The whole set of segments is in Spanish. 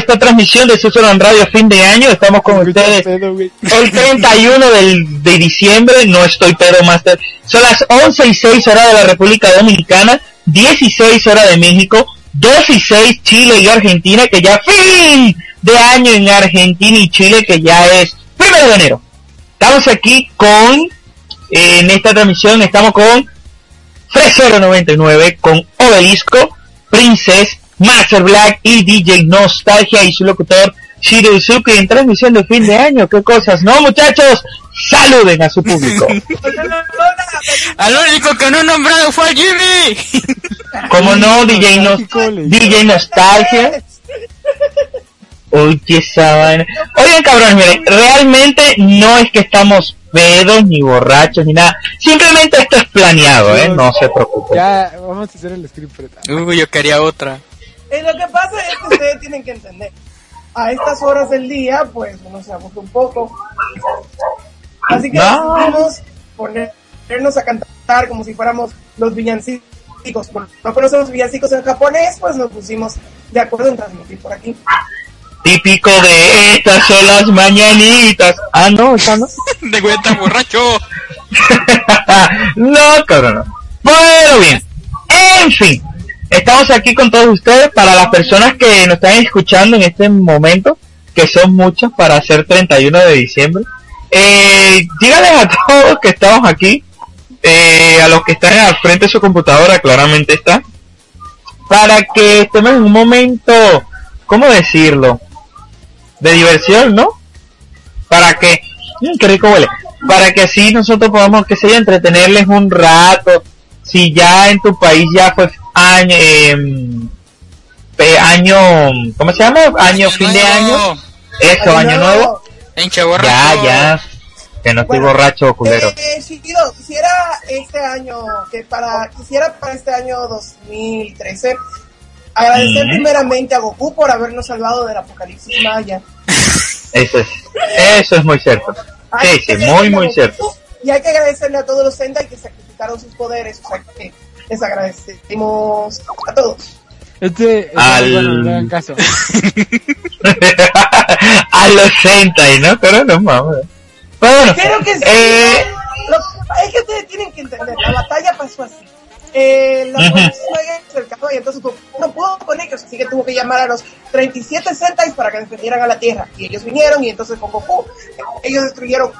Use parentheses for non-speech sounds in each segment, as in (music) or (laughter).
esta transmisión de Susurran Radio fin de año. Estamos con ustedes el 31 del, de diciembre. No estoy pedo, Master. Son las 11 y 6 horas de la República Dominicana, 16 horas de México, 2 y 6 Chile y Argentina, que ya fin de año en Argentina y Chile, que ya es primero de enero. Estamos aquí con, en esta transmisión, estamos con Fresero99, con Obelisco, Princess, Master Black y DJ Nostalgia y su locutor Shiro Izuki en transmisión de fin de año. ¿Qué cosas? No, muchachos, saluden a su público. (laughs) Al único que no nombrado fue Jimmy. Como no, DJ, no, DJ Nostalgia. Uy, qué vaina. Oigan, cabrones, miren, realmente no es que estamos pedos ni borrachos ni nada. Simplemente esto es planeado, ¿eh? No se preocupen. Ya, vamos a hacer el script. Uy, yo quería otra. Eh, lo que pasa es que ustedes tienen que entender. A estas horas del día, pues uno se aburre un poco. Así que No. decidimos ponernos a cantar como si fuéramos los villancicos. No conocemos villancicos en japonés, pues nos pusimos de acuerdo en transmitir por aquí. Típico de estas son las mañanitas. Ah, no, esa no. (laughs) De cuenta borracho. (laughs) no, cabrón. no. Bueno, bien. En fin, estamos aquí con todos ustedes para las personas que nos están escuchando en este momento, que son muchas para hacer 31 de diciembre. Eh, díganles a todos que estamos aquí, eh, a los que están al frente de su computadora, claramente está, para que estemos en un momento, ¿cómo decirlo? De diversión, ¿no? Para que, mm, qué rico huele, para que así nosotros podamos, que sea, entretenerles un rato, si ya en tu país ya fue año, em, eh, año, ¿cómo se llama? Año, fin de año, eso, año nuevo, Hincha borracho. ya, ya, que no estoy Bueno, borracho, culero. Eh, quisiera este año, que para, quisiera para este año 2013, agradecer primeramente a Goku por habernos salvado del apocalipsis maya. Eso es, eso es muy cierto. Hay Sí, muy, muy Goku cierto. Y hay que agradecerle a todos los Sentai que sacrificaron sus poderes, o sea que les agradecemos a todos. Este, este Al- bueno, no hagan caso. a los Sentai, ¿no? Pero no mames. Pero bueno, Creo que sí. eh, Lo- es que ustedes tienen que entender, la batalla pasó así. Eh, la se acercó y entonces no pudo con ellos, así que tuvo que llamar a los 37 Sentais para que defendieran a la Tierra. Y ellos vinieron y entonces con Goku, ellos destruyeron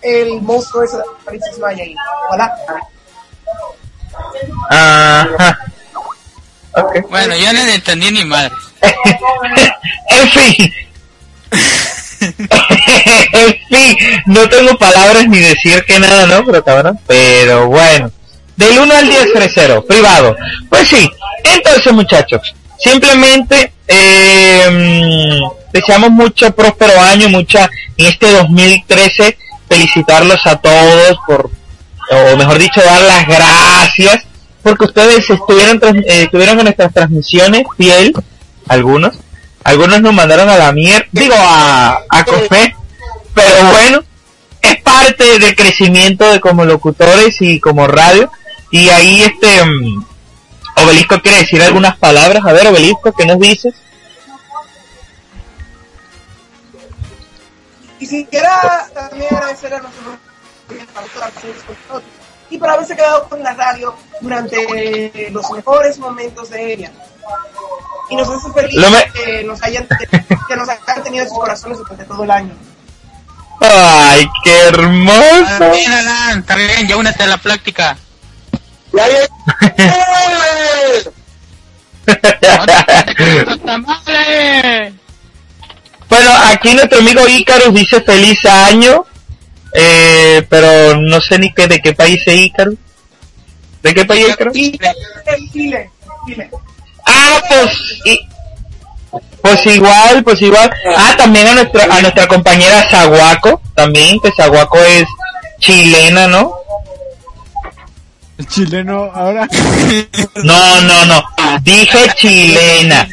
el monstruo ese de Apocalipsis Maya y voilà. Ajá. Ok. Bueno, yo no entendí ni madre. (laughs) en fin. (laughs) en fin, no tengo palabras ni decir que nada, ¿no? Pero cabrón, pero bueno. Del 1 al 10 crecero, privado. Pues sí, entonces muchachos, simplemente eh, deseamos mucho próspero año, mucha en este 2013 felicitarlos a todos por, o mejor dicho, dar las gracias porque ustedes estuvieron, eh, estuvieron en nuestras transmisiones fiel, algunos, algunos nos mandaron a la mierda, digo a, a Cofé, pero bueno, es parte del crecimiento de como locutores y como radio, y ahí este mm, Obelisco quiere decir algunas palabras, a ver Obelisco, ¿qué nos dices? Y quisiera también agradecer a nuestros y por haberse quedado con la radio durante los mejores momentos de ella. Y nos hace feliz me- que, nos hayan, que nos hayan tenido en sus corazones durante todo el año. ¡Ay, qué Está hermoso! bien, Alan, está bien, ya únete a la práctica. ¡Los (laughs) tamales! Bueno, aquí nuestro amigo Ícaros dice feliz año, eh, pero no sé ni qué, de qué país es Ícaros. ¿De qué país es? Chile, Chile, Chile. Ah, pues, y- pues igual, pues igual. Ah, también a nuestra, a nuestra compañera Zaguaco, también, que Zaguaco es chilena, ¿no? El chileno ahora. No, no, no, dije chilena.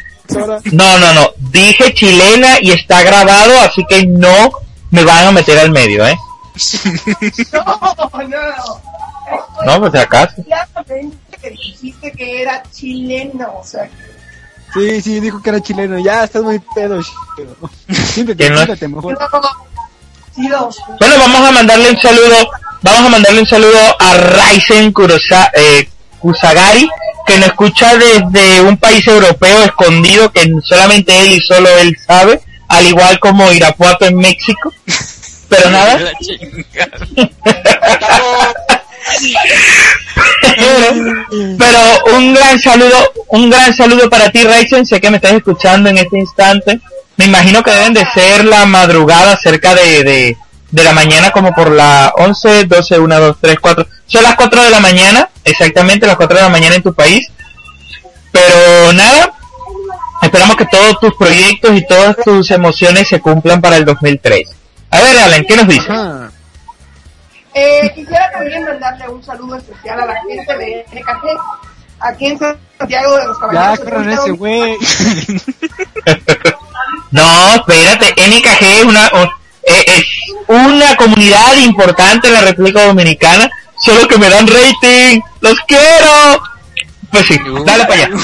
No, no, no, dije chilena y está grabado, así que no me van a meter al medio, ¿eh? (laughs) No, no. No, pues si acaso. Claramente que dijiste que era chileno, o sea, Sí, sí, dijo que era chileno. Ya, estás muy pedo, chido. (laughs) Siéntete, Que no- siéntate mejor. Bueno, vamos a mandarle un saludo, vamos a mandarle un saludo a Raisen Kurosa- eh, Kusagari, que nos escucha desde un país europeo escondido que solamente él y solo él sabe, al igual como Irapuato en México. Pero nada, pero un gran saludo, un gran saludo para ti, Raisen. Sé que me estás escuchando en este instante. Me imagino que deben de ser la madrugada cerca de, de, de la mañana, como por la 11, 12, 1, 2, 3, 4. Son las 4 de la mañana, exactamente las 4 de la mañana en tu país. Pero nada, esperamos que todos tus proyectos y todas tus emociones se cumplan para el 2003. A ver, Alan, ¿qué nos dices? Ajá. Eh, quisiera también mandarle un saludo especial a la gente de NKG, aquí en Santiago de los Ya, Caballeros. corran ese güey. (laughs) No, espérate, NKG es una, eh, es una comunidad importante en la República Dominicana, solo que me dan rating, los quiero. Pues sí, dale para allá.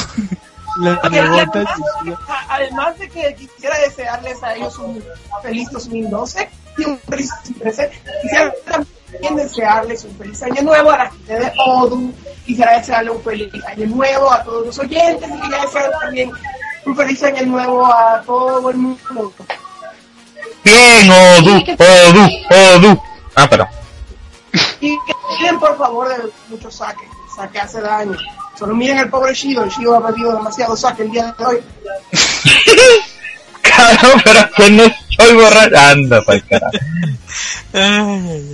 La Y nebotas además, de que quisiera desearles a ellos un feliz 2012 y un feliz 2013, quisiera también desearles un feliz año nuevo a la gente de ODU, quisiera desearle un feliz año nuevo a todos los oyentes y quisiera desearle también un feliz año nuevo a todo el mundo. Bien, Odu, Odu, Odu. Ah, perdón. Y que por favor de mucho saque, el saque hace daño. Solo miren al pobre Shido, el Shido ha bebido demasiado saque el día de hoy. (laughs) Cabrón, pero que no estoy borracho. Anda, pa'l carajo. (laughs)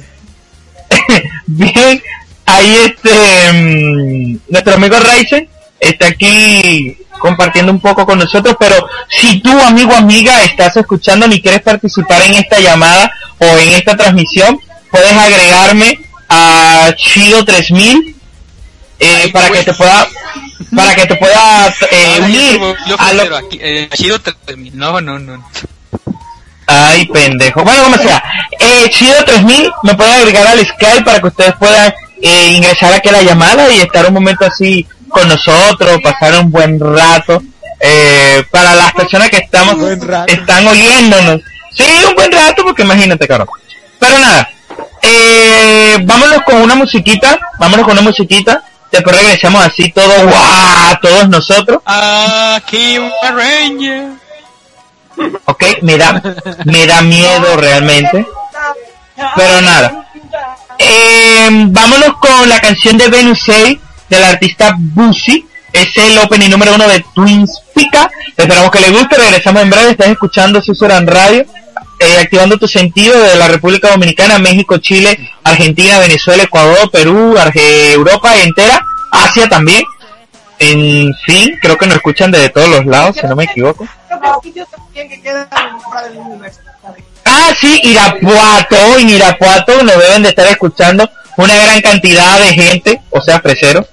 Bien, ahí este mm, nuestro amigo Ryzen está aquí compartiendo un poco con nosotros, pero si tú amigo amiga estás escuchando y quieres participar en esta llamada o en esta transmisión, puedes agregarme a Chido 3000 eh, para que te pueda para que te pueda eh, unir a lo aquí, eh, Chido 3000. No, no, no. Ay, pendejo. Bueno, como sea. Eh, Chido 3000 me puede agregar al Skype para que ustedes puedan eh, ingresar aquí a la llamada y estar un momento así con nosotros, pasar un buen rato. Eh, para las personas que estamos, están oyéndonos. Sí, un buen rato porque imagínate, cabrón. Pero nada. Eh, vámonos con una musiquita. Vámonos con una musiquita. Después regresamos así todos, ¡guau! Todos nosotros. Aquí Ranger. Ok, me da, me da miedo realmente. Pero nada. Eh, vámonos con la canción de Venus 6 del artista Busi. Es el opening número uno de Twins Pica. Esperamos que les guste. Regresamos en breve. Estás escuchando Susuran Radio. Eh, activando tu sentido de la República Dominicana, México, Chile, Argentina, Venezuela, Ecuador, Perú, Arge- Europa entera, Asia también. En fin, creo que nos escuchan desde todos los lados, si no me equivoco. Ah, sí, Irapuato. En Irapuato nos deben de estar escuchando una gran cantidad de gente, o sea, freseros,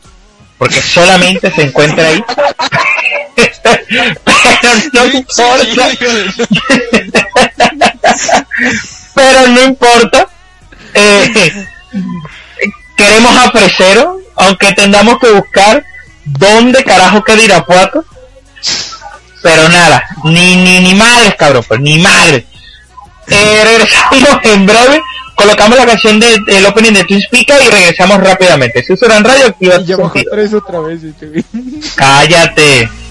porque solamente se encuentra ahí. (laughs) Pero no importa. (laughs) (laughs) Pero no importa. Eh, queremos a Fresero, aunque tengamos que buscar dónde carajo queda Irapuato. Pero nada, ni, ni, ni madres, cabrón, pues ni madres. Eh, regresamos en breve, colocamos la canción de- del opening de Twin Speaker y regresamos rápidamente. Susurran Radio, activa Y otra vez este. Cállate.「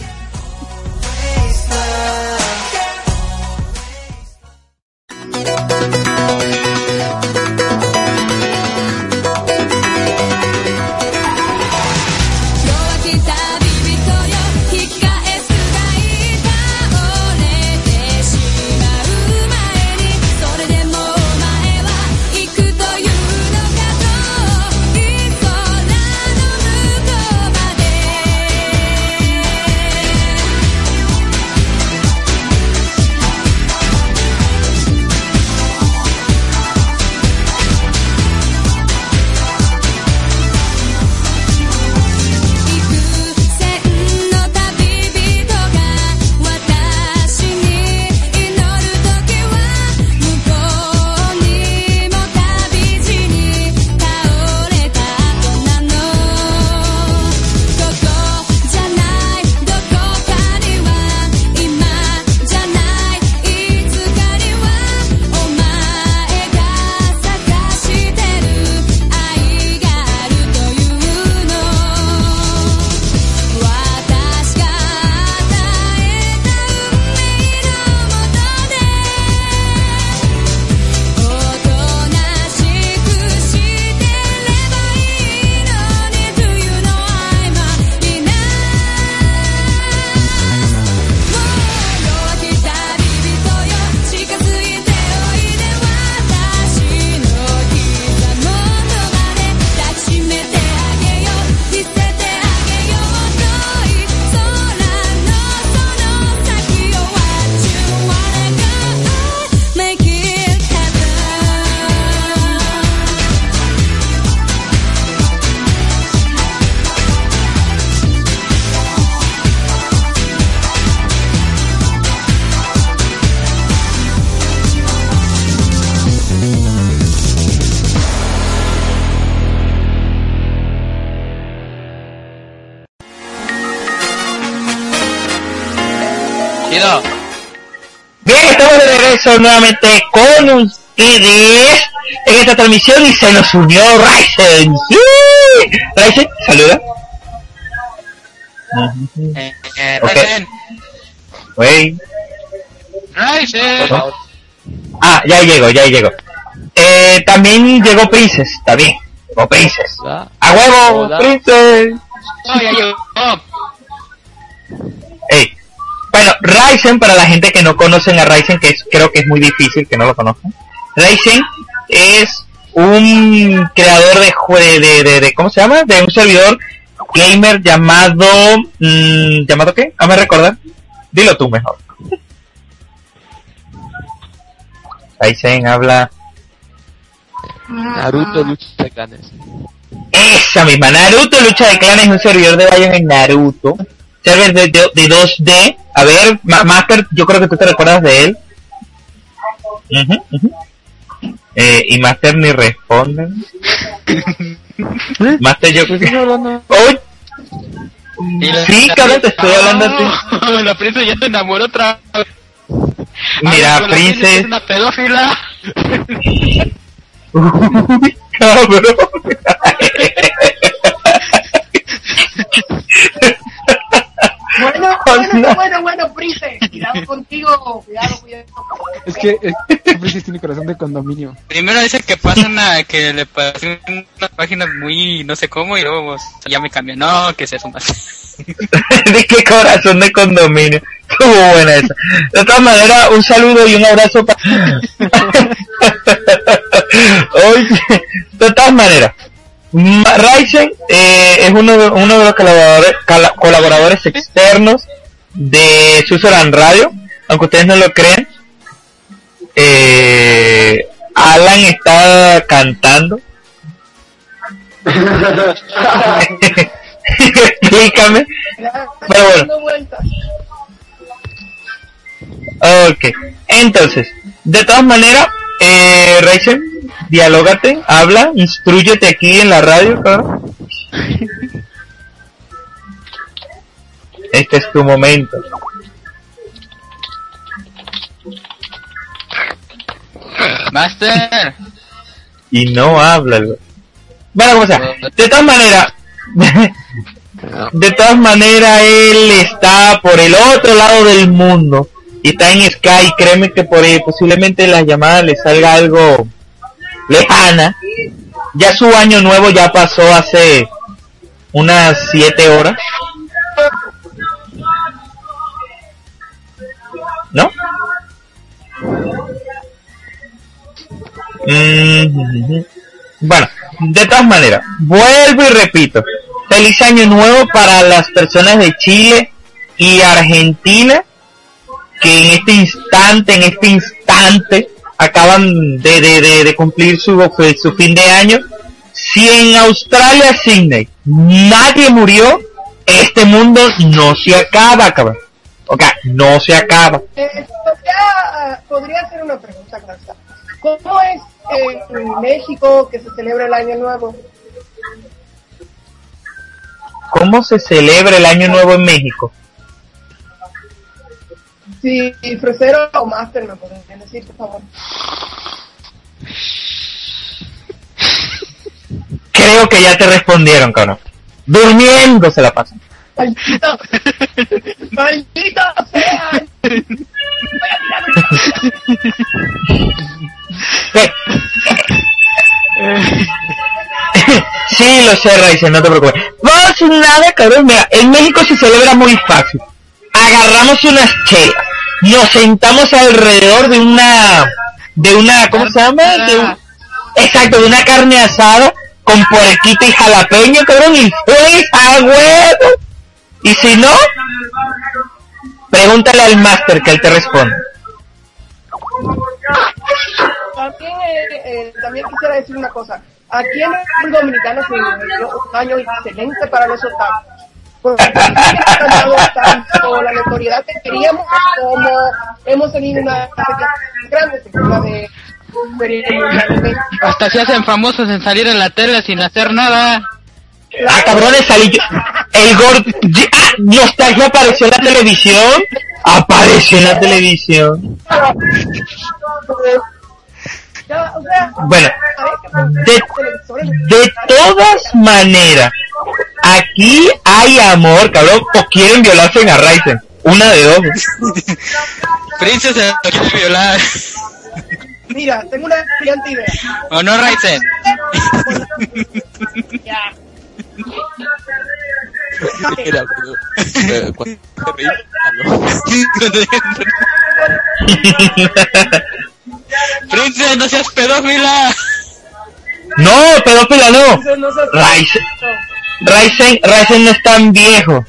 nuevamente con ustedes en esta transmisión y se nos unió Ryzen. ¡Sí! Ryzen, saluda. Eh, eh. Ryzen, Wey. Ryzen. Ah, ya llegó, ya llegó. Eh, también llegó Princess, está bien. Llegó Princess. ¡A huevo. Princess! No, ya llegó. Bueno, Ryzen, para la gente que no conocen a Ryzen, que es, creo que es muy difícil que no lo conozcan. Ryzen es un creador de, de, de, de- ¿cómo se llama? De un servidor gamer llamado, mm, ¿llamado qué? Hazme recordar. Dilo tú mejor. Ryzen habla Naruto lucha de clanes. esa misma. Naruto Lucha de Clanes es un servidor de Bion en Naruto. Server de, de, de 2D. A ver, Ma- Master, yo creo que tú te recuerdas de él. Eh, y Master ni responden. Master, yo creo ¿Qué que. Sí, cabrón, te estoy hablando a ti. Ah, La princesa ya se enamoró otra vez. Mira, Ah, pero la princesa. Es una pedófila. (laughs) Uy, cabrón. (laughs) (laughs) Bueno, bueno, bueno, bueno, Prince. Cuidado contigo. Cuidado, cuidado. Es que es, Princess tiene corazón de condominio. Primero dice que pasa una, que le pasó una página muy no sé cómo y luego pues, ya me cambió. No, que es eso más. de qué corazón de condominio. Estuvo buena esa. De todas maneras, un saludo y un abrazo para... (laughs) Oye, de todas maneras, Ma- Ryzen eh, es uno de, uno de los colaboradores, colaboradores externos de Susaran Radio, aunque ustedes no lo crean. Eh, Alan está cantando. (laughs) Explícame. Pero bueno. Ok, entonces, de todas maneras, eh, Raizen, dialógate, habla, instruyete aquí en la radio, cabrón. Este es tu momento. Master. Y no habla. Bueno, como sea, de todas maneras, (laughs) de todas maneras, él está por el otro lado del mundo y está en Sky. Créeme que por ahí posiblemente la llamada le salga algo lejana. Ya su año nuevo ya pasó hace unas siete horas. ¿No? Mm, Bueno, de todas maneras, vuelvo y repito, feliz año nuevo para las personas de Chile y Argentina que en este instante, en este instante, acaban de, de, de, de cumplir su, su fin de año. Si en Australia, Sydney, nadie murió, este mundo no se acaba, cabrón. Ok, no se acaba. Eh, podría, podría hacer una pregunta, Grasa. ¿Cómo es eh, en México que se celebra el Año Nuevo? ¿Cómo se celebra el año nuevo en México? Si Fresero o Master me podrían decir, por favor. Creo que ya te respondieron, cabrón. Durmiendo se la pasan. ¡Maldito! ¡Maldito sea! Sí. Sí, lo sé, Raizen, no te preocupes. Vamos nada, cabrón. Mira, en México se celebra muy fácil. Agarramos unas chelas, nos sentamos alrededor de una, de una, ¿cómo se llama? Exacto, de una carne asada con puerquita y jalapeño, cabrón, y pues huevo. Y si no, pregúntale al máster que él te responde. También, eh, eh, también quisiera decir una cosa. Aquí en el Dominicano se un año excelente para los. Porque hemos tanto la notoriedad que queríamos como hemos tenido una grande, de. Hasta se hacen famosos en salir en la tele sin hacer nada. Ah, cabrones, salí yo. El gordo. Ah, Nostalgia apareció en la televisión. apareció en la televisión. Bueno, de, de todas maneras, aquí hay amor, cabrón, o quieren violarse a Ryzen. Una de dos. (laughs) Princesa quiere violar. Mira, tengo una brillante idea. ¿O no, Ryzen? Ya. Era, pero, cuando (laughs) (laughs) Princesa, no seas pedófila. no, pedófila no. No Ryzen, Ryzen, Ryzen no es tan viejo.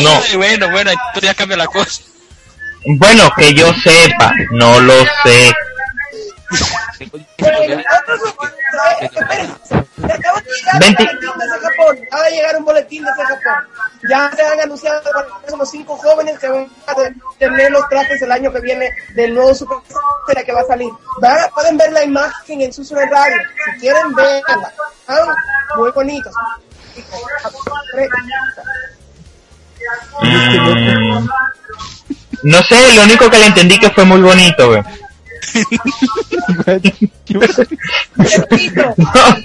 No. Ay, bueno, bueno, entonces ya cambia la cosa. Bueno, que yo sepa, no lo sé. (laughs) Otro su- eh, acaba de llegar un boletín desde Japón. Ya se han anunciado los cinco jóvenes que van a te- tener los trajes el año que viene del nuevo Super que va a salir. Van- pueden ver la imagen en su radio. Si quieren verla, muy bonitos. Mm, no sé, lo único que le entendí que fue muy bonito, güey. Repito,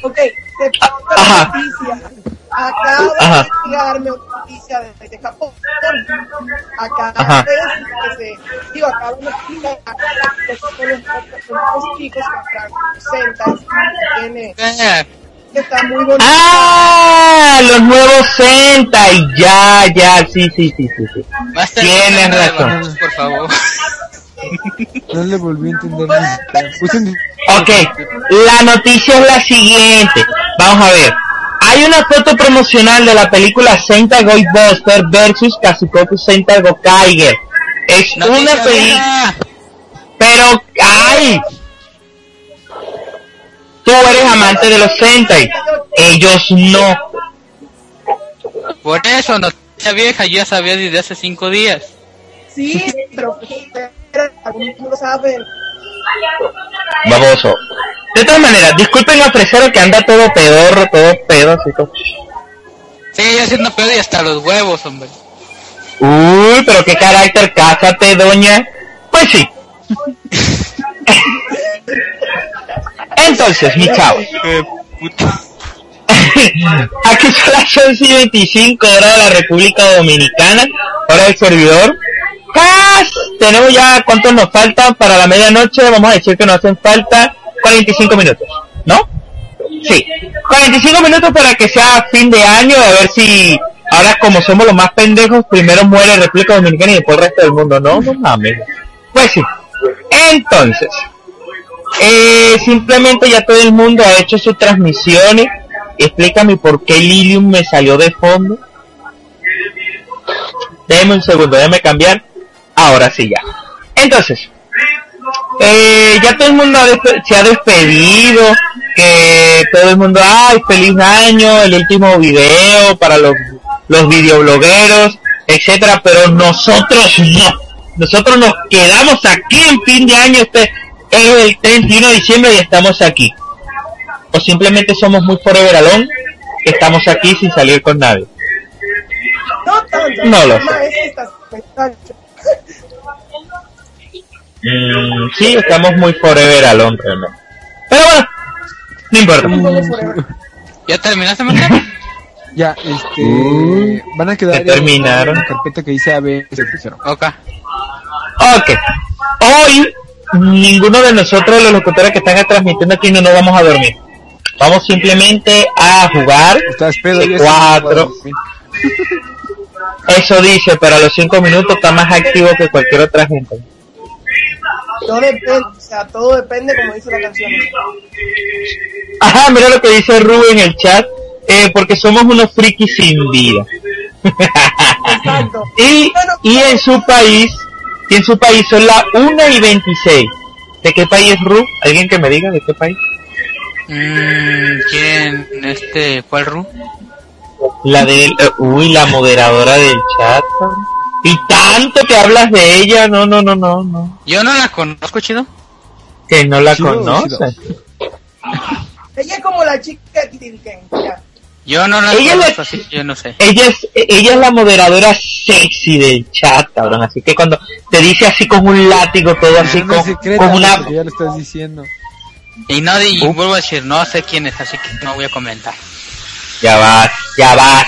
ok, te paso la Ajá. noticia. Acaba Ajá. de llegarme otra noticia desde Japón. Acá Ajá. que se, digo, acá de explicar que son los, son los chicos que están 60, que tiene, que está muy bonito. Ah, los nuevos Sentai, ya, ya, sí, sí, sí, sí, sí. Tienes razón. bajos, por favor. No le volví a entender Ok, la noticia es la siguiente. Vamos a ver. Hay una foto promocional de la película Sentai Buster versus Kazukoku Sentai Gokaiger. Es una película... Pero, ¡ay! Tú eres amante de los Sentai. Ellos no. Por eso, noticia vieja, yo ya sabía desde hace cinco días. Sí, pero algunos no lo saben. Baboso. De todas maneras, disculpen a Fresero que anda todo pedorro, todo pedo, así todo. Sí, haciendo pedo y hasta los huevos, hombre. Uy, pero qué carácter, cásate, doña. Pues sí. Entonces, mi chavo. (laughs) Aquí son las 11 y 25 horas de la República Dominicana, hora del servidor. Tenemos ya cuántos nos faltan para la medianoche. Vamos a decir que nos hacen falta 45 minutos, ¿no? Sí, 45 minutos para que sea fin de año, a ver si ahora como somos los más pendejos, primero muere República Dominicana y después el resto del mundo. No, no. Pues sí. Entonces, eh, simplemente ya todo el mundo ha hecho sus transmisiones. Explícame por qué Lilium me salió de fondo. Déjeme un segundo, déjame cambiar. Ahora sí ya. Entonces, eh, ya todo el mundo ha se ha despedido, que todo el mundo, ay, feliz año, el último video para los, los videoblogueros, etcétera, pero nosotros no. Nosotros nos quedamos aquí en fin de año, este es el 31 de diciembre y estamos aquí. O simplemente somos muy forever alone, que estamos aquí sin salir con nadie. No. No lo el Mm, sí, estamos muy forever alone realmente. Pero bueno, no importa. ¿Ya terminaste, Marta? (laughs) Ya, este. Uy, van a quedar. terminaron. En la carpeta que dice AB se pusieron. Ok. Ok. Hoy, ninguno de nosotros, los locutores que están transmitiendo aquí, no nos vamos a dormir. Vamos simplemente a jugar. Estás pedo cuatro. Eso dice, pero a los cinco minutos está más activo que cualquier otra gente. Todo depende, o sea, todo depende como dice la canción. Ajá, mira lo que dice Rubén en el chat. Eh, porque somos unos frikis sin vida. Exacto. (laughs) y, y en su país, y en su país son las 1 y 26. ¿De qué país es Ru? ¿Alguien que me diga de qué país? Mm, ¿Quién? Este, ¿cuál Ru? La de, eh, uy, la moderadora del chat. Y tanto que hablas de ella, no, no, no, no, no. Yo no la conozco, chido. Que no la Chido, conoce. Ella es como la chica. Ya. Yo no la Ella conozco, la- así que yo no sé. Ella es, ella es la moderadora sexy del chat, cabrón. Así que cuando te dice así con un látigo, todo así No con, secreta, con una... ya lo estás diciendo. Y no, y vuelvo a decir, no sé quién es, así que no voy a comentar. Ya vas, ya vas.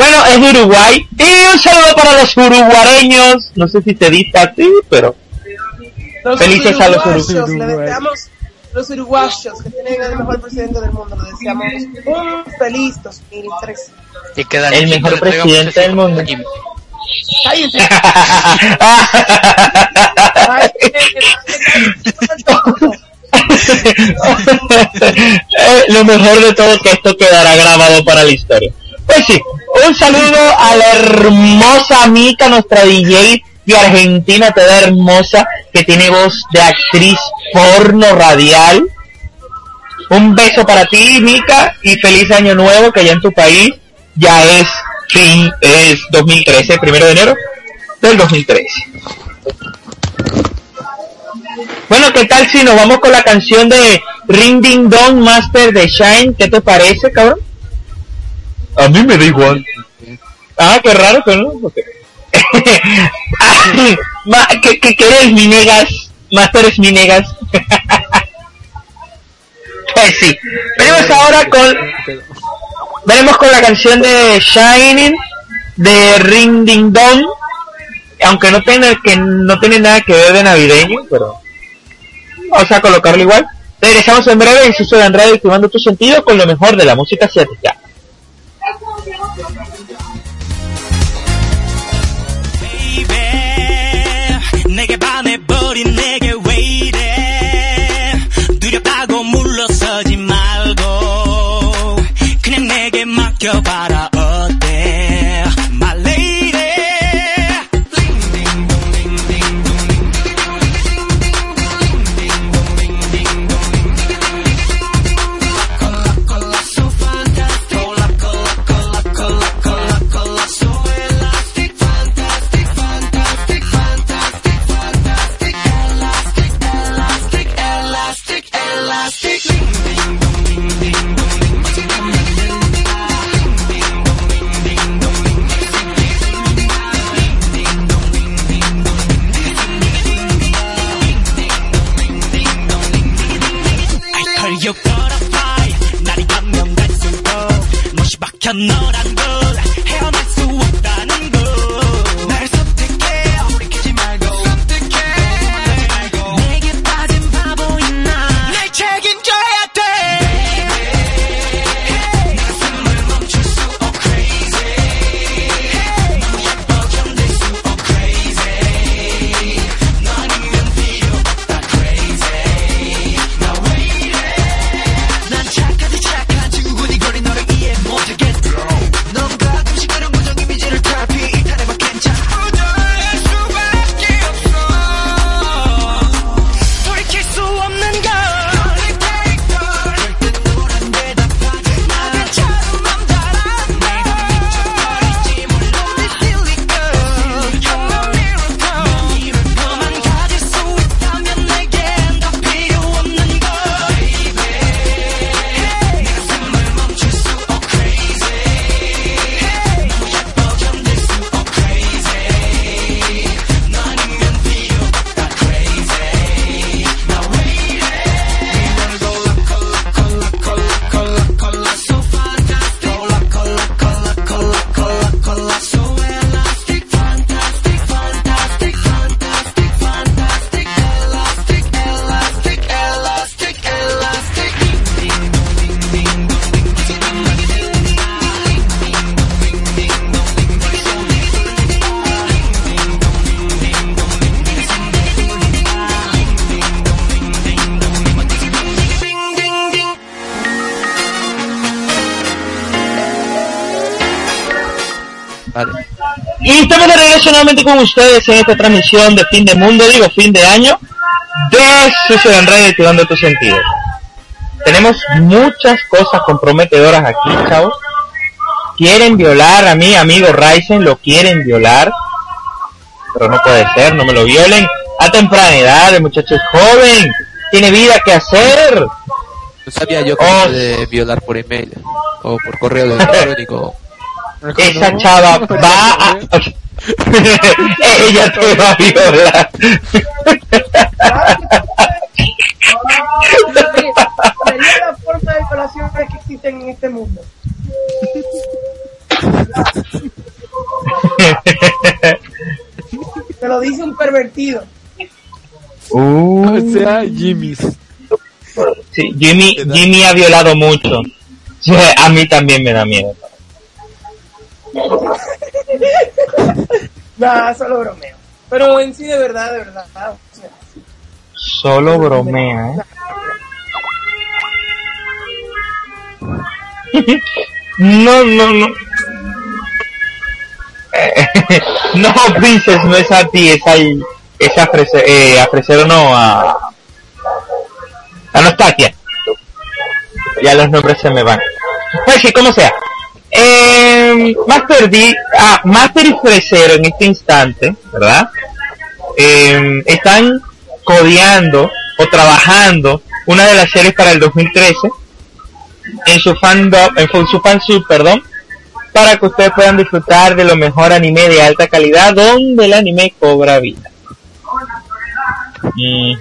Bueno, es de Uruguay. Y un saludo para los uruguareños. No sé si te dice así, pero... Los Felices a los uruguayos, le deseamos, los uruguayos que tienen el mejor presidente del mundo, le deseamos un feliz 2013. Y queda El mejor presidente del mundo. Cállense. (laughs) Eh, lo mejor de todo que esto quedará grabado para la historia. Pues sí, un saludo a la hermosa Mica, nuestra DJ de Argentina, toda hermosa, que tiene voz de actriz porno radial. Un beso para ti, Mica, y feliz año nuevo, que ya en tu país ya es fin, es 2013, primero de enero del 2013. Bueno, ¿qué tal si nos vamos con la canción de Ring Ding Dong Master de Shine? ¿Qué te parece, cabrón? A mí me da igual. Ah, qué raro que no. Ok. (laughs) Ma- ¿Qué, qué, qué eres, mi negas? Master es mi negas. (laughs) pues sí. Venimos ahora con Veremos con la canción de Shining de Ring Ding Dong, aunque no tiene que no tiene nada que ver de navideño, pero vamos a colocarlo igual. Regresamos en breve en Suso de Andrade activando tu sentido con lo mejor de la música asiática. 못이 박혀 너란 Nuevamente con ustedes en esta transmisión de fin de mundo, digo fin de año, de Suso de Andrade activando tu sentido. Tenemos muchas cosas comprometedoras aquí, chavos. Quieren violar a mi amigo Ryzen, lo quieren violar, pero no puede ser, no me lo violen. A temprana edad, el muchacho es joven, tiene vida que hacer. No sabía yo que Oh. se puede violar por email o por correo electrónico. Esa chava (laughs) va a... Ella te va a violar. Sería la forma de violación que existen en este mundo. Te lo dice un pervertido. Uh, O sea, Jimmy's. sí, Jimmy, Jimmy ha violado mucho. A mí también me da miedo. (laughs) Nada, solo bromeo. Pero en sí, de verdad, de verdad. o sea, Solo bromea, ¿eh? (laughs) No, no, no. (laughs) No, Princess, no es a ti, es a, es a Frese- eh, a Fresero, no, a, a. Ya los nombres se me van. Pues sí, como sea. Eh, Master, D, ah, Master y Fresero en este instante, ¿verdad? Eh, están codeando o trabajando una de las series para el 2013 en su fandom, en su fansub, perdón, para que ustedes puedan disfrutar de lo mejor anime de alta calidad donde el anime cobra vida. Bien,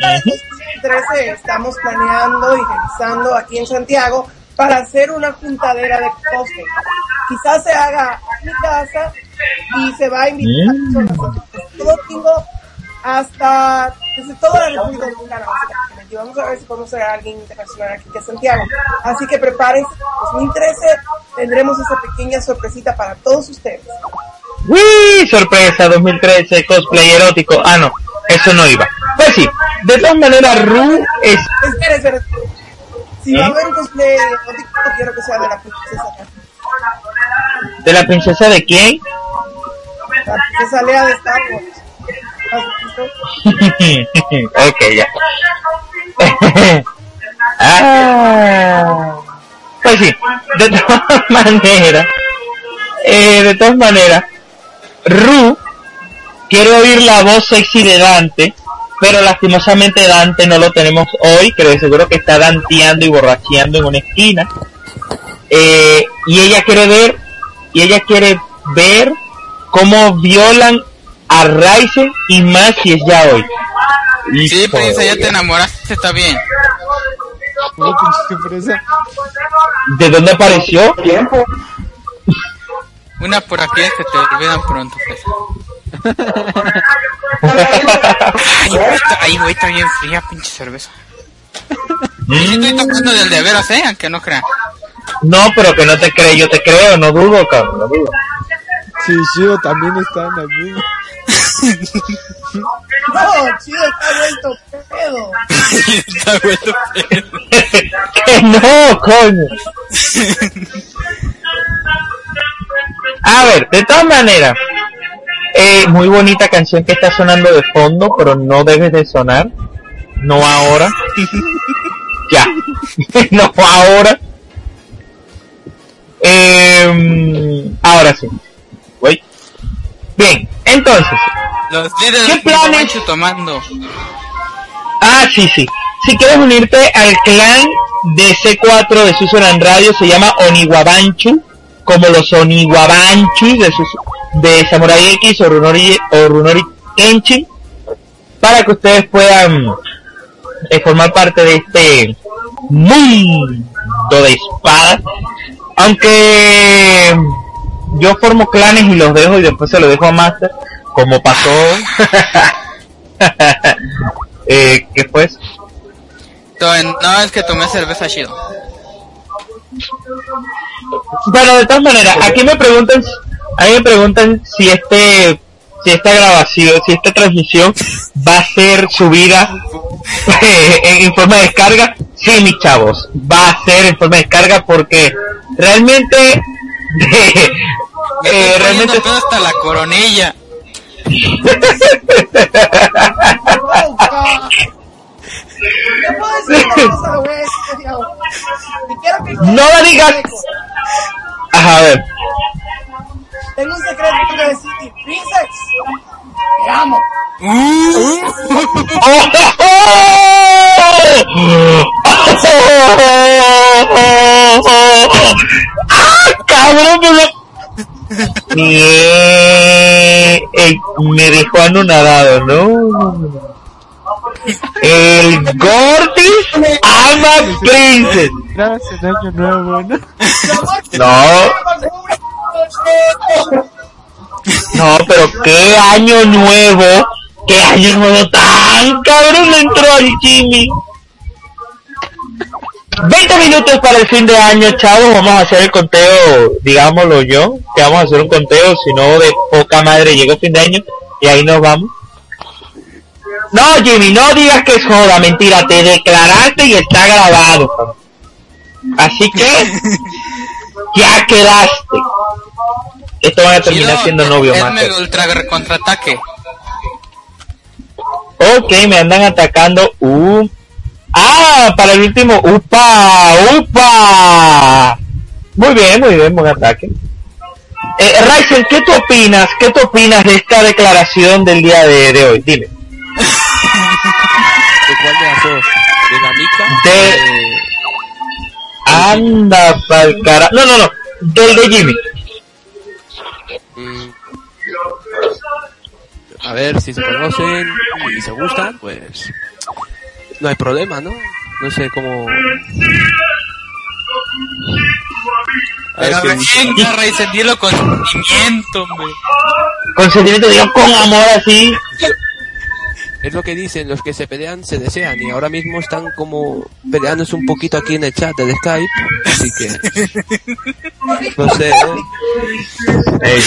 para el 2013 estamos planeando y realizando aquí en Santiago para hacer una juntadera de cosplay. Quizás se haga en mi casa y se va a invitar Mm. personas desde todo domingo hasta desde toda la República Dominicana. Y vamos a ver si podemos a alguien internacional aquí de Santiago. Así que prepárense. 2013 tendremos esa pequeña sorpresita para todos ustedes. ¡Uy! Sorpresa 2013, cosplay erótico. Ah, no, eso no iba. Pues sí, de todas maneras, Ru es Espera, espera. Si va a haber cosplay erótico, quiero que sea de la princesa. de la princesa de quién? La princesa Lea de Star Wars. (laughs) Ok, ya. (laughs) ah, pues sí, de todas (laughs) maneras, eh, de todas maneras, Ru quiere oír la voz sexy de Dante, pero lastimosamente Dante no lo tenemos hoy, que de seguro que está danteando y borracheando en una esquina. Eh, y ella quiere ver, y ella quiere ver cómo violan a Ryzen y más si es ya hoy. Sí, Hijo princesa, ya te enamoraste, está bien. Oh. ¿De dónde apareció? Una por aquí que te olvidan pronto, pues. (laughs) Ay, güey, está- bien fría, pinche cerveza. Sí, estoy tocando del de veras, ¿eh? Aunque no crean. No, pero que no te cree, yo te creo, no dudo, cabrón, no dudo. Sí, Shiro también está en aquí. No, chido, está vuelto pedo. está bueno, pero- (laughs) que no, coño. (laughs) A ver, de todas maneras, eh, muy bonita canción que está sonando de fondo, pero no debes de sonar. No ahora. (laughs) ya. (laughs) no ahora. Eh, ahora sí. Uy. Bien, entonces, Los líderes ¿Qué planes? Tomando. Ah, sí, sí. Si quieres unirte al clan de C4 de Susuran Radio, se llama Oniwabanchu, como los Oniwabanchus de, sus, de Samurai X o Runori, o Runori Kenshin, para que ustedes puedan eh, formar parte de este mundo de espadas. Aunque yo formo clanes y los dejo y después se los dejo a Master, como pasó. (laughs) eh, ¿Qué fue No, es que tomé cerveza chido. Bueno, de todas maneras, aquí me preguntan, a mí me preguntan si este, si esta grabación, si esta transmisión va a ser subida (laughs) en, en forma de descarga. Sí, mis chavos, va a ser en forma de descarga porque realmente, Me (laughs) eh, realmente, pedo hasta la coronilla. (laughs) No lo digas. Ajá, a ver. Tengo un secreto que decir. Princess, te amo. ¡Ah, cabrón! me dejó anonadado, ¿no? El Gordis ama Princess. Gracias, año nuevo, ¿no? No, no, pero qué año nuevo, qué año nuevo tan cabrón le entró al Jimmy. 20 minutos para el fin de año, chavos. Vamos a hacer el conteo, digámoslo yo, que vamos a hacer un conteo, si no de poca madre llegó fin de año y ahí nos vamos. No, Jimmy, no digas que es joda, mentira, te declaraste y está grabado. Así que (laughs) ya quedaste. Esto van a terminar Chido, siendo novios es más. mega ultra contraataque. Ok, me andan atacando. Uh. Ah, para el último. ¡Upa! ¡Upa! Muy bien, muy bien, buen ataque. Eh, Ryzen, ¿qué tú opinas? ¿Qué tú opinas de esta declaración del día de, de hoy? Dime. (laughs) ¿De cuál de las dos? ¿De la mica? De- Anda pa'l cara. No, no, no. Del de Jimmy. mm, a ver, si se conocen y se gustan, pues no hay problema, ¿no? No sé cómo... A ver, Pero venga, Raizen, dilo con sentimiento, hombre. Consentimiento, digo, con amor así. Es lo que dicen, los que se pelean se desean y ahora mismo están como peleándose un poquito aquí en el chat del Skype, así que no sé, ¿eh?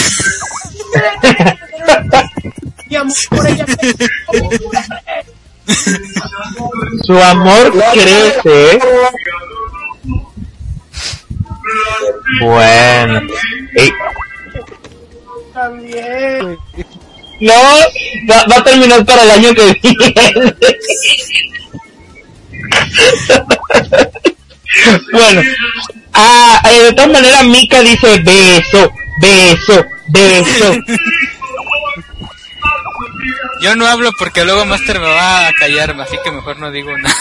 Su amor crece. Bueno. Va, va a terminar para el año que viene. (laughs) bueno, ah, eh, de todas maneras Mika dice beso, beso, beso. Yo no hablo porque luego Master me va a callarme, así que mejor no digo nada.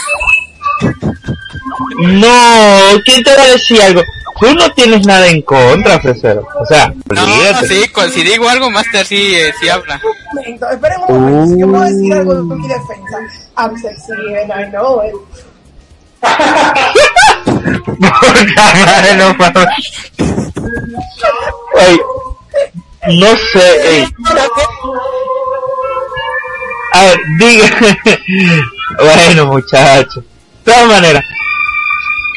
No, ¿quién te va a decir algo? Tú no tienes nada en contra, Fresero. O sea, No, sí, si digo algo, Master sí, eh, sí habla. Momento, esperen un momento. Si yo puedo decir algo de mi defensa. I'm sexy and I know it. Madre, no. Ey, no sé, ey. A ver, diga. (laughs) bueno, muchachos. De todas maneras,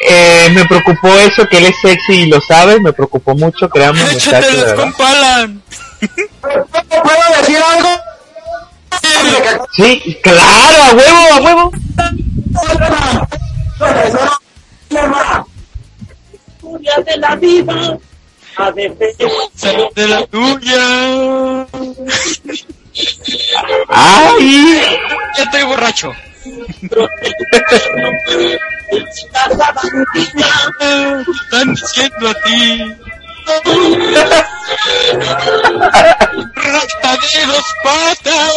eh, me preocupó eso, que él es sexy y lo sabes, me preocupó mucho, créanme, (laughs) Échatelos verdad. con Palan. ¿Puedo decir algo? Sí, claro, a huevo, a huevo. de la vida. A defender. Salud de la tuya. Ay, Ya estoy borracho. (laughs) Están diciendo a ti. Rata de dos patas.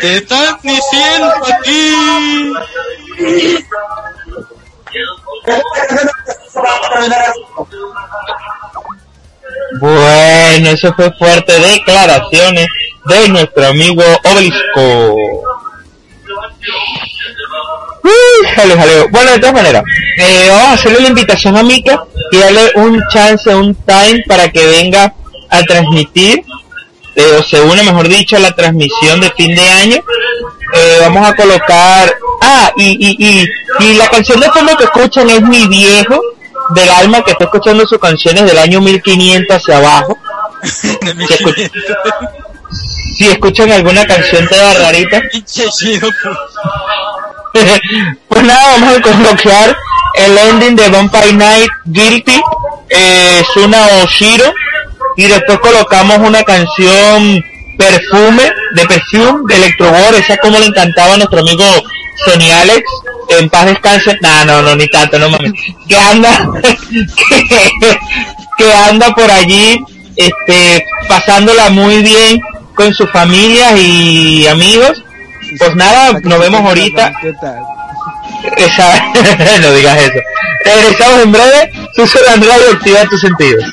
Te están diciendo Bueno, eso fue fuerte declaraciones de nuestro amigo Obelisco. Jaleo. Bueno, de todas maneras, eh, vamos a hacerle la invitación a Mika y darle un chance, un time para que venga a transmitir, eh, o se une, mejor dicho, a la transmisión de fin de año. Eh, vamos a colocar, ah, y, y, y, y la canción de fondo que escuchan es Mi Viejo, del alma que está escuchando sus canciones del año 1500 hacia abajo. (laughs) Si, escu- si escuchan alguna canción toda rarita, (laughs) (laughs) pues. nada, vamos a colocar el ending de Vampire Night Guilty, eh, Suna Oshiro, y después colocamos una canción Perfume, de Perfume, de Electro War, esa como le encantaba a nuestro amigo Sony Alex, en paz descanse, nah, no, no, ni tanto, no mames, que anda, (laughs) que, que anda por allí, este, pasándola muy bien con su familia y amigos, Pues nada, nos vemos ahorita. Esa- (laughs) no digas eso. Regresamos en breve. Susurran Radio activa tus sentidos.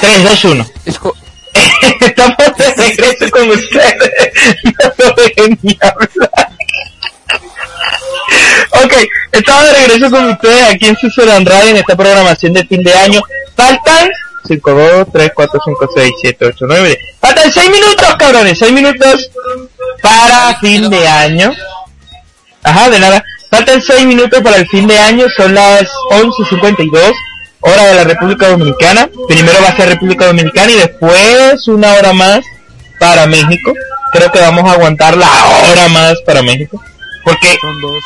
3, 2, 1. Esco- Estamos de regreso con ustedes. (laughs) No lo dejen ni hablar. Ok, estamos de regreso con ustedes aquí en César Andrade en esta programación de fin de año. Faltan 5, 2, 3, 4, 5, 6, 7, 8, 9, 10. Faltan 6 minutos, cabrones. 6 minutos para fin de año. Ajá, de nada. Faltan 6 minutos para el fin de año. Son las 11.52 hora de la República Dominicana. Primero va a ser República Dominicana y después una hora más para México. Creo que vamos a aguantar la hora más para México. Porque, Son dos.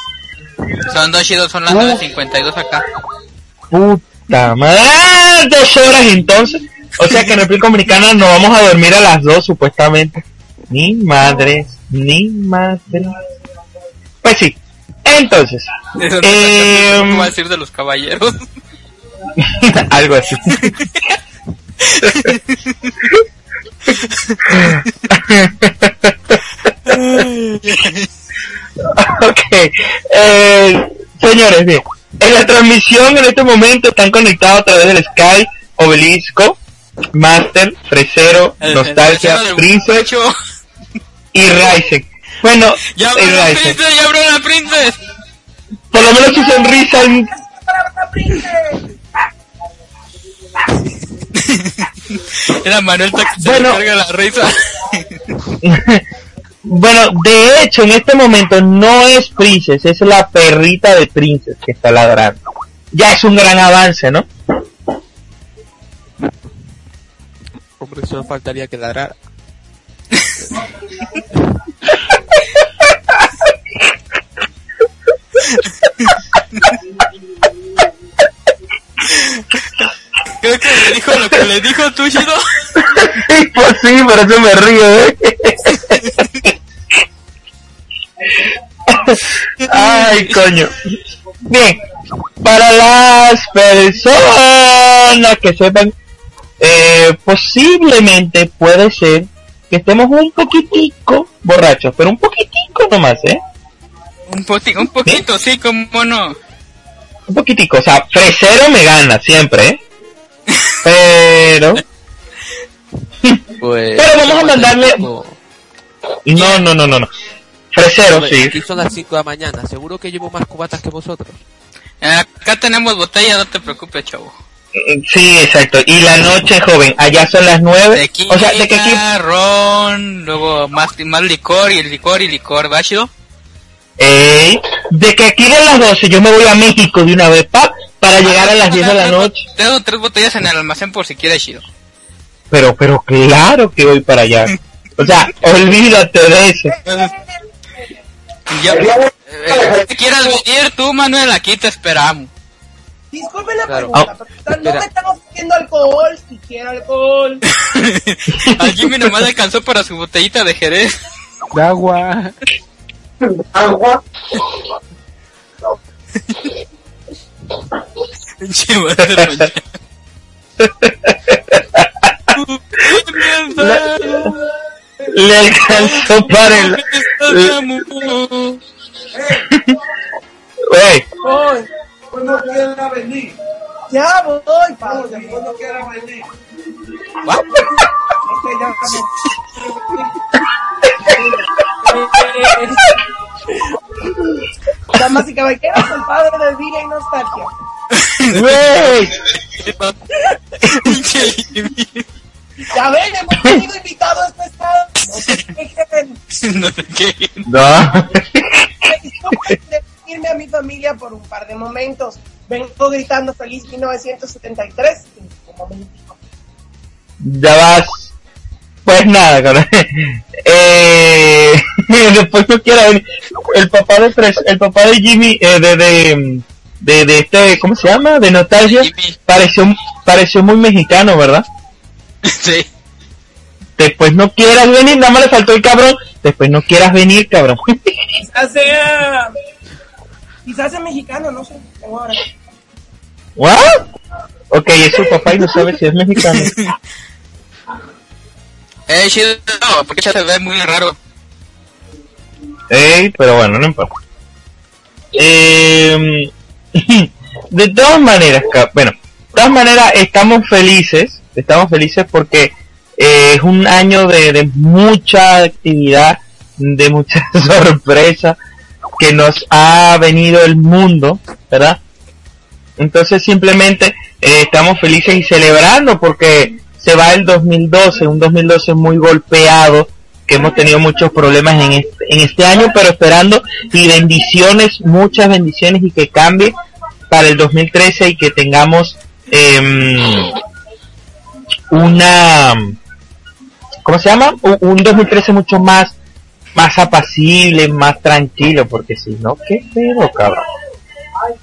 Son dos chidos, son las 9.52 acá. puta madre, dos horas entonces. O sea que en República Dominicana nos vamos a dormir a las dos supuestamente. Ni madre, ni madre. Pues sí. Entonces, Eh, no va a decir de los caballeros. (laughs) (laughs) algo así. (laughs) ok, eh, señores, bien. En la transmisión en este momento están conectados a través del Sky, Obelisco, Master, Fresero, El- el Nostalgia, del Princess y Ryzen. Bueno, Ya y abrió la Ryzen. princesa, ya abrió la princesa. Por lo menos su sonrisa en-. (laughs) Era Manuel que se Bueno. le carga la risa. (laughs) Bueno, de hecho, en este momento no es Princess, es la perrita de Princess que está ladrando. Ya es un gran avance, ¿no? Hombre, solo faltaría que ladrara. Que le dijo lo que le dijo tú, Shido. Sí, pues sí, por eso me río, ¿eh? (laughs) Ay, coño. Bien, para las personas que sepan, eh, posiblemente puede ser que estemos un poquitico borrachos, pero un poquitico nomás, ¿eh? Un, poti- un poquito, sí, como no. Un poquitico, o sea, fresero me gana siempre, ¿eh? Pero... Pues, Pero vamos a mandarle- No, No, no, no, no, no. Fresero, sí. Aquí son las 5 de la mañana. Seguro que llevo más cubatas que vosotros. Acá tenemos botella, no te preocupes, chavo. Sí, exacto. Y la noche, joven, allá son las nueve. Tequila, O sea, de que aquí... ron, luego más, más licor y licor y licor, ¿va, Shido? Ey, de que aquí de las 12 yo me voy a México de una vez, pa, para llegar a las 10 de la noche. Tengo tres botellas en el almacén por si quieres, Shido. Pero, pero claro que voy para allá. O sea, (laughs) olvídate de eso. Eh, si quieras venir tú, Manuel, aquí te esperamos. Disculpe la Claro. pregunta, Ah, pero no espera. me están ofreciendo alcohol, si quiero alcohol. (laughs) A Jimmy nomás le alcanzó para su botellita de Jerez. De agua. (laughs) Agua. (laughs) Le alcanzó para el... Wey, Voy. no quiera venir. Ya voy, Pablo. Después no quiera venir. Nostalgia. wey. Pinche Jimmy. Ya ven, hemos tenido invitado especial. No se quejen. No sé qué. No. Irme a mi familia por un par de momentos. Vengo gritando feliz 1973. Un momentico. ya vas. Pues nada, cabrón. Eh, (laughs) después no quiera venir. El papá de Fres, el papá de Jimmy, eh, de, de, de, de este, ¿cómo se llama? De Nostalgia, pareció, pareció muy mexicano, ¿verdad? (laughs) Sí. Después no quieras venir, nada más le faltó el cabrón. Después no quieras venir, cabrón. Quizás sea. Quizás sea mexicano, no sé. Tengo ahora. ¿What? Ok, es su papá y no sabe si es mexicano. (laughs) Eh, Shido, porque ya se ve muy raro. Ey, pero bueno, no importa. Eh, (laughs) de todas maneras, bueno, de todas maneras estamos felices Estamos felices porque eh, es un año de, de mucha actividad, de mucha (laughs) sorpresa que nos ha venido el mundo, ¿verdad? Entonces simplemente eh, estamos felices y celebrando porque se va el 2012, un 2012 muy golpeado, que hemos tenido muchos problemas en este, en este año, pero esperando y bendiciones, muchas bendiciones y que cambie para el 2013 y que tengamos em, una, ¿cómo se llama? Un, un 2013 mucho más, más apacible, más tranquilo, porque si no, qué pedo, cabrón.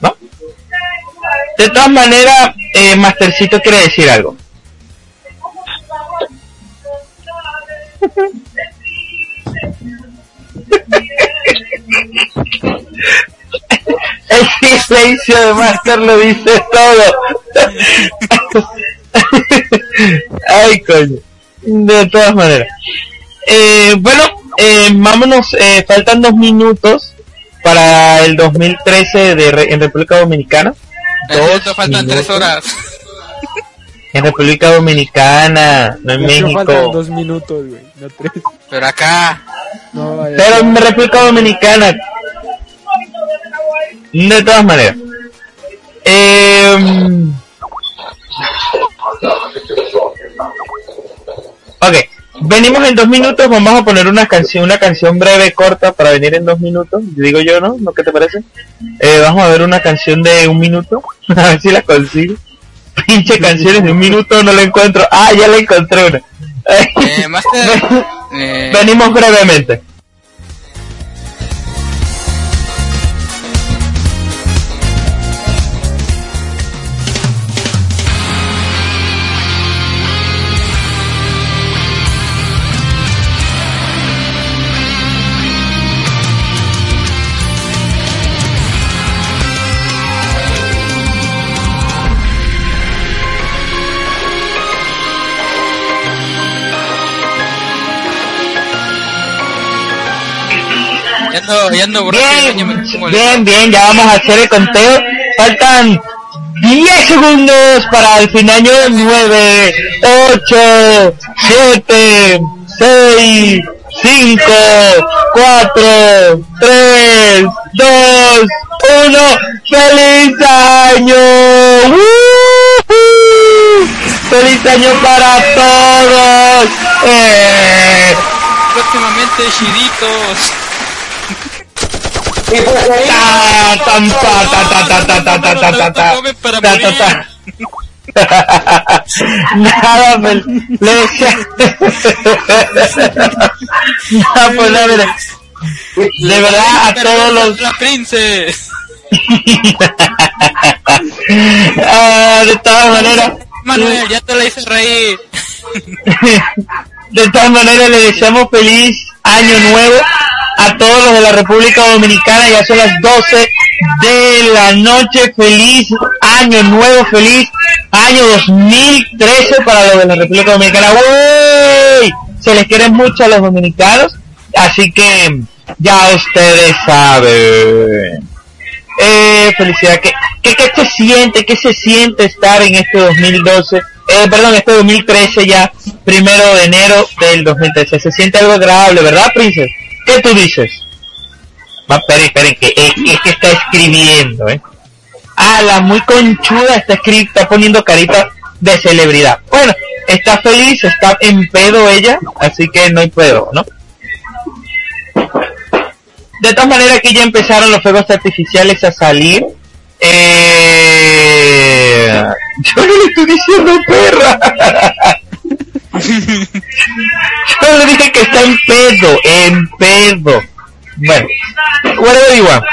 ¿No? De todas maneras, eh, Mastercito quiere decir algo. (laughs) Silencio de Master lo dice todo. Ay, coño. De todas maneras. Eh, bueno, eh, vámonos, eh, faltan dos minutos para el 2013 de Re- en República Dominicana. Cierto, faltan minutos. tres horas. En República Dominicana, no en solo faltan México. dos minutos, güey, no tres. Pero acá, No, vaya. Pero en República Dominicana. De todas maneras. Eh, ok, venimos en dos minutos. Vamos a poner una canción, una canción breve, corta, para venir en dos minutos. Digo yo, ¿no? ¿No qué te parece? Eh, vamos a ver una canción de un minuto. (laughs) a ver si la consigo. Pinche canciones de un minuto, no la encuentro. Ah, ya la encontré una. eh, (laughs) Venimos brevemente. Ando, ya ando borracho, me Bien, bien, bien, ya vamos a hacer el conteo. Faltan 10 segundos para el fin año 9, 8, 7, 6, 5, 4, 3, 2, 1. ¡Feliz año! ¡Feliz año para todos! ¡Eh! Próximamente, Chiritos. Ta, ta, ta. Nada, pues, le decía. Nada, pues, la verdad. De verdad, a todos los. La. Ah, de todas maneras. Manuel, ya te la hice reír. De todas maneras, le deseamos feliz año nuevo a todos los de la República Dominicana. Ya son las 12 de la noche. Feliz año nuevo, feliz año 2013 para los de la República Dominicana. ¡Wey! Se les quiere mucho a los dominicanos. Así que ya ustedes saben. Eh, felicidad. ¿Qué, qué, ¿Qué se siente? ¿Qué se siente estar en este 2012? Eh, perdón, este 2013 ya, primero de enero del 2013. Se siente algo agradable, ¿verdad, Princess? ¿Qué tú dices? Va, esperen, esperen, que es, que está escribiendo, ¿eh? Ah, la muy conchuda está escrita, está poniendo carita de celebridad. Bueno, está feliz, está en pedo ella, así que no hay pedo, ¿no? De todas maneras, aquí ya empezaron los fuegos artificiales a salir. Eh... (laughs) Yo no le estoy diciendo perra. (laughs) Yo le dije que está en pedo, en pedo. Bueno, whatever you want.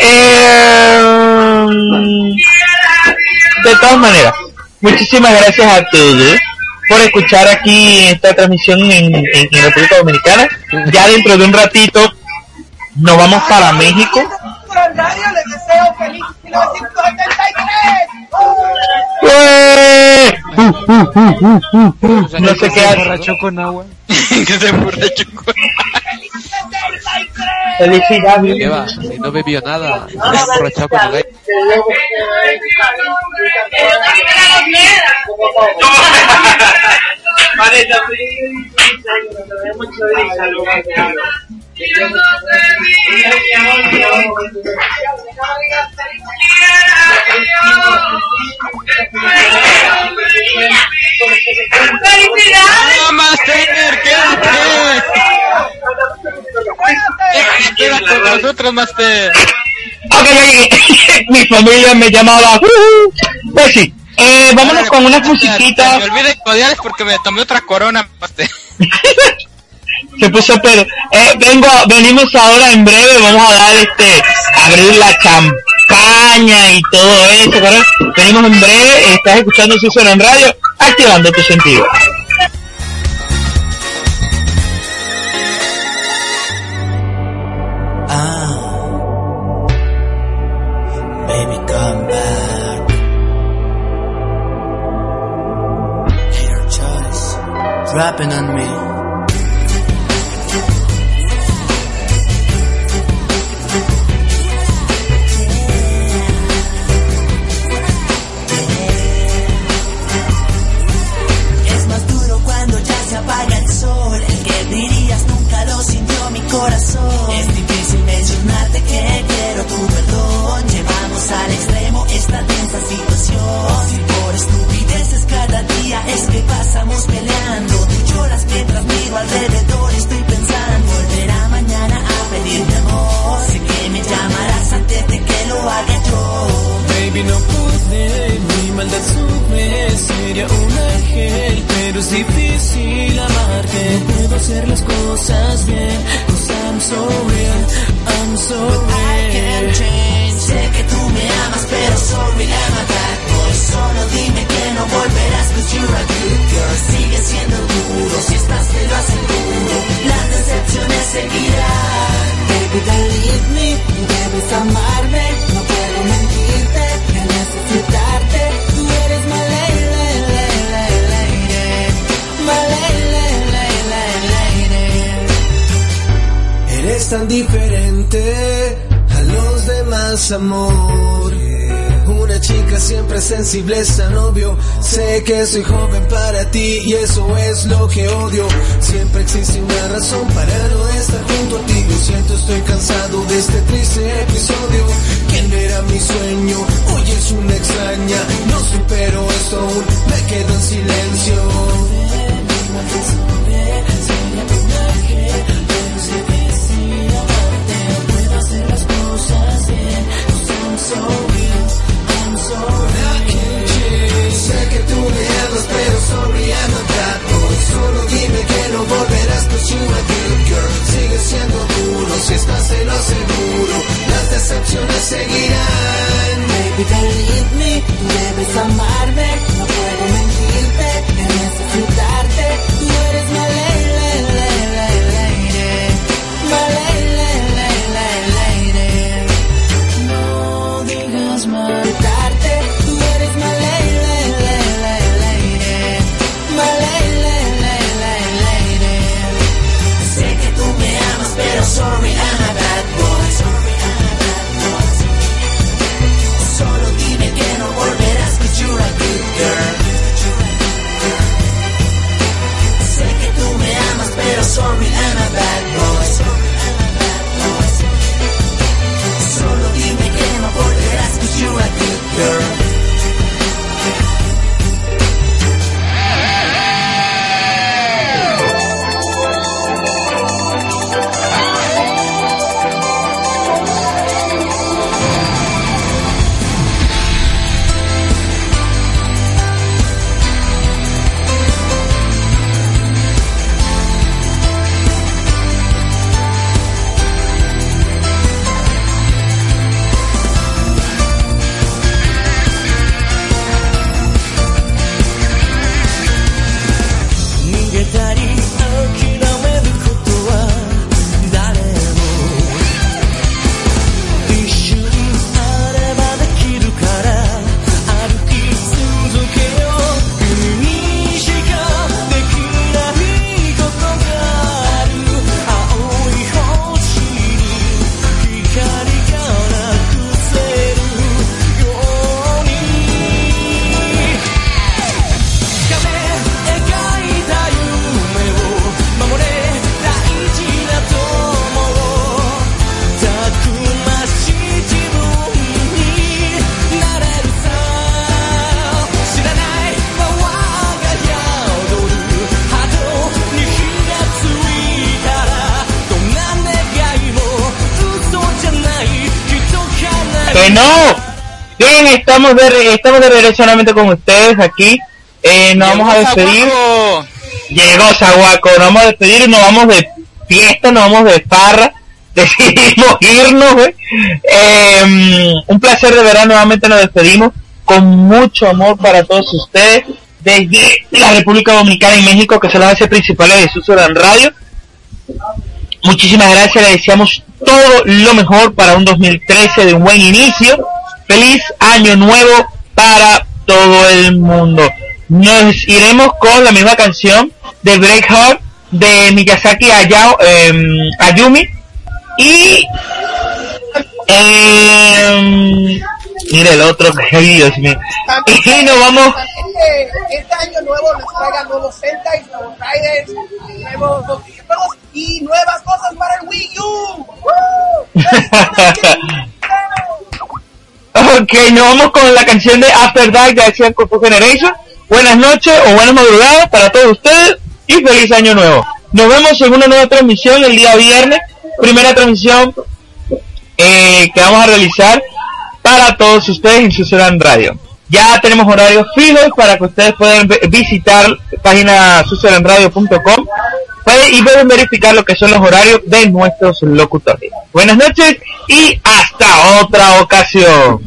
Eh... De todas maneras, muchísimas gracias a todos por escuchar aquí esta transmisión en, en, en República Dominicana. Ya dentro de un ratito nos vamos para México. Radio, les deseo feliz 1973. No se queda borracho con agua. que se borracho con agua. Felicidades. ¿Qué va? No bebió nada, no con agua con nosotros, Master. Ok. (laughs) Mi familia me llamaba. Pues sí, eh, vámonos con unas musiquitas. Me olvidé odiar porque me tomé otra corona, Master. (laughs) Se puso pedo. Eh, vengo, venimos ahora en breve, vamos a dar este, abrir la champaña y todo eso, ¿verdad? Venimos en breve, estás escuchando Susan en radio, activando tu sentido. Ah, dropping on me. Alrededor. Estoy pensando, volverá mañana a pedirme amor. Sé que me llamarás antes de que lo haga yo. Baby, no pude, mi maldad sube, sería un ángel, pero es difícil amarte. No puedo hacer las cosas bien, cause I'm so real, I'm so real. Sé que tú me amas, pero sorry, I'm diferente a los demás, amor. Una chica siempre sensible es tan obvio. Sé que soy joven para ti y eso es lo que odio. Siempre existe una razón para no estar junto a ti. Lo siento, estoy cansado de este triste episodio. ¿Quién era mi sueño? Hoy es una extraña. No supero esto aún, me quedo en silencio. Amarme. No puedo mentirte, que necesitarte. Tú eres mi estamos de, estamos de regreso nuevamente con ustedes aquí. Eh, nos vamos a despedir. Zaguaco. Llegó Zaguaco, nos vamos a despedir y nos vamos de fiesta, nos vamos de farra. (laughs) Decidimos irnos, güey. Eh, un placer de verdad, nuevamente nos despedimos con mucho amor para todos ustedes desde la República Dominicana y México, que son las bases principales de Susurran Radio. Muchísimas gracias, le deseamos todo lo mejor para un 2013 de un buen inicio. Feliz año nuevo para todo el mundo. Nos iremos con la misma canción de Breakheart de Miyazaki Hayao, em, Ayumi y em, mire el otro Dios mío. Y nos vamos este año nuevo nos traiga nuevos Sentai, nuevos Riders, nuevos y nuevas cosas para el Wii U. ¡Woo! (laughs) Ok, nos vamos con la canción de After Dark de Asian Kung Generation. Buenas noches o buenas madrugadas para todos ustedes y feliz año nuevo. Nos vemos en una nueva transmisión el día viernes. Primera transmisión eh, que vamos a realizar para todos ustedes en Susurran Radio. Ya tenemos horarios fijos para que ustedes puedan visitar página susurranradio.com pueden- y pueden verificar lo que son los horarios de nuestros locutores. Buenas noches y hasta otra ocasión.